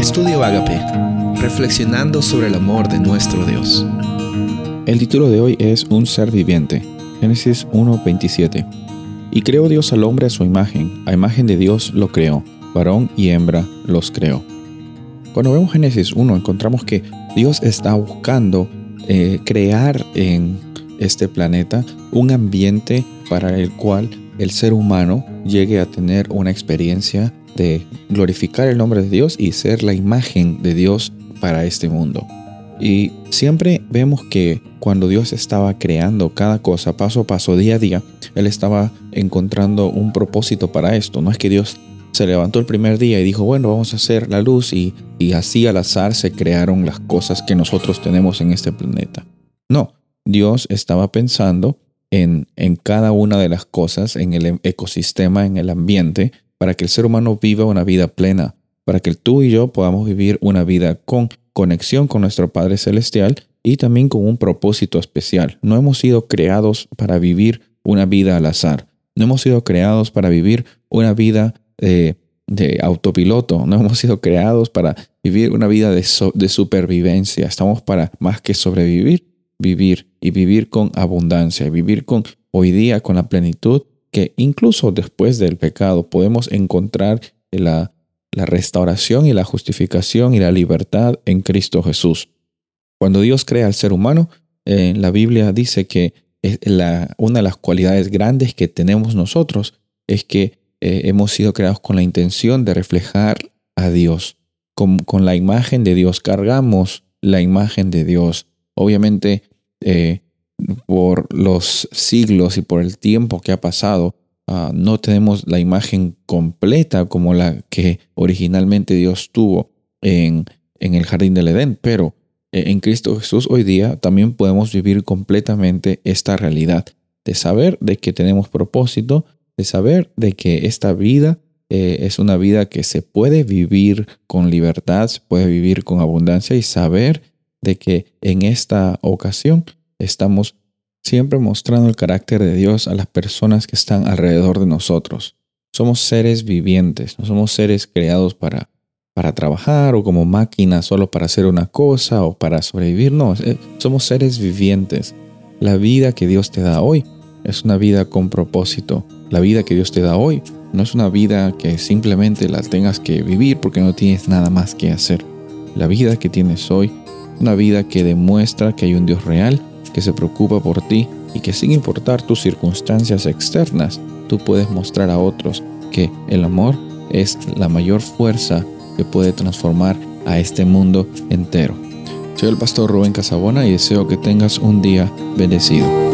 Estudio Agape, reflexionando sobre el amor de nuestro Dios. El título de hoy es Un ser viviente, Génesis 1:27. Y creó Dios al hombre a su imagen, a imagen de Dios lo creó, varón y hembra los creó. Cuando vemos Génesis 1 encontramos que Dios está buscando eh, crear en este planeta un ambiente para el cual el ser humano llegue a tener una experiencia de glorificar el nombre de Dios y ser la imagen de Dios para este mundo. Y siempre vemos que cuando Dios estaba creando cada cosa paso a paso, día a día, Él estaba encontrando un propósito para esto. No es que Dios se levantó el primer día y dijo, bueno, vamos a hacer la luz y, y así al azar se crearon las cosas que nosotros tenemos en este planeta. No, Dios estaba pensando en, en cada una de las cosas, en el ecosistema, en el ambiente, para que el ser humano viva una vida plena, para que tú y yo podamos vivir una vida con conexión con nuestro Padre Celestial y también con un propósito especial. No hemos sido creados para vivir una vida al azar. No hemos sido creados para vivir una vida de autopiloto. No hemos sido creados para vivir una vida de, de supervivencia. Estamos para más que sobrevivir, vivir y vivir con abundancia, vivir con hoy día con la plenitud que incluso después del pecado podemos encontrar la, restauración y la justificación y la libertad en Cristo Jesús. Cuando Dios crea al ser humano, la Biblia dice que la, una de las cualidades grandes que tenemos nosotros es que eh, hemos sido creados con la intención de reflejar a Dios. Con, con, la imagen de Dios cargamos la imagen de Dios. Obviamente, eh, por los siglos y por el tiempo que ha pasado, ah, no tenemos la imagen completa como la que originalmente Dios tuvo en, en el jardín del Edén, pero eh, en Cristo Jesús hoy día también podemos vivir completamente esta realidad de saber de que tenemos propósito, de saber de que esta vida eh, es una vida que se puede vivir con libertad, se puede vivir con abundancia y saber de que en esta ocasión estamos siempre mostrando el carácter de Dios a las personas que están alrededor de nosotros. Somos seres vivientes, no somos seres creados para, para trabajar o como máquinas solo para hacer una cosa o para sobrevivir. No, somos seres vivientes. La vida que Dios te da hoy es una vida con propósito. La vida que Dios te da hoy no es una vida que simplemente la tengas que vivir porque no tienes nada más que hacer. La vida que tienes hoy es una vida que demuestra que hay un Dios real que se preocupa por ti y que sin importar tus circunstancias externas, tú puedes mostrar a otros que el amor es la mayor fuerza que puede transformar a este mundo entero. Soy el pastor Rubén Casabona y deseo que tengas un día bendecido.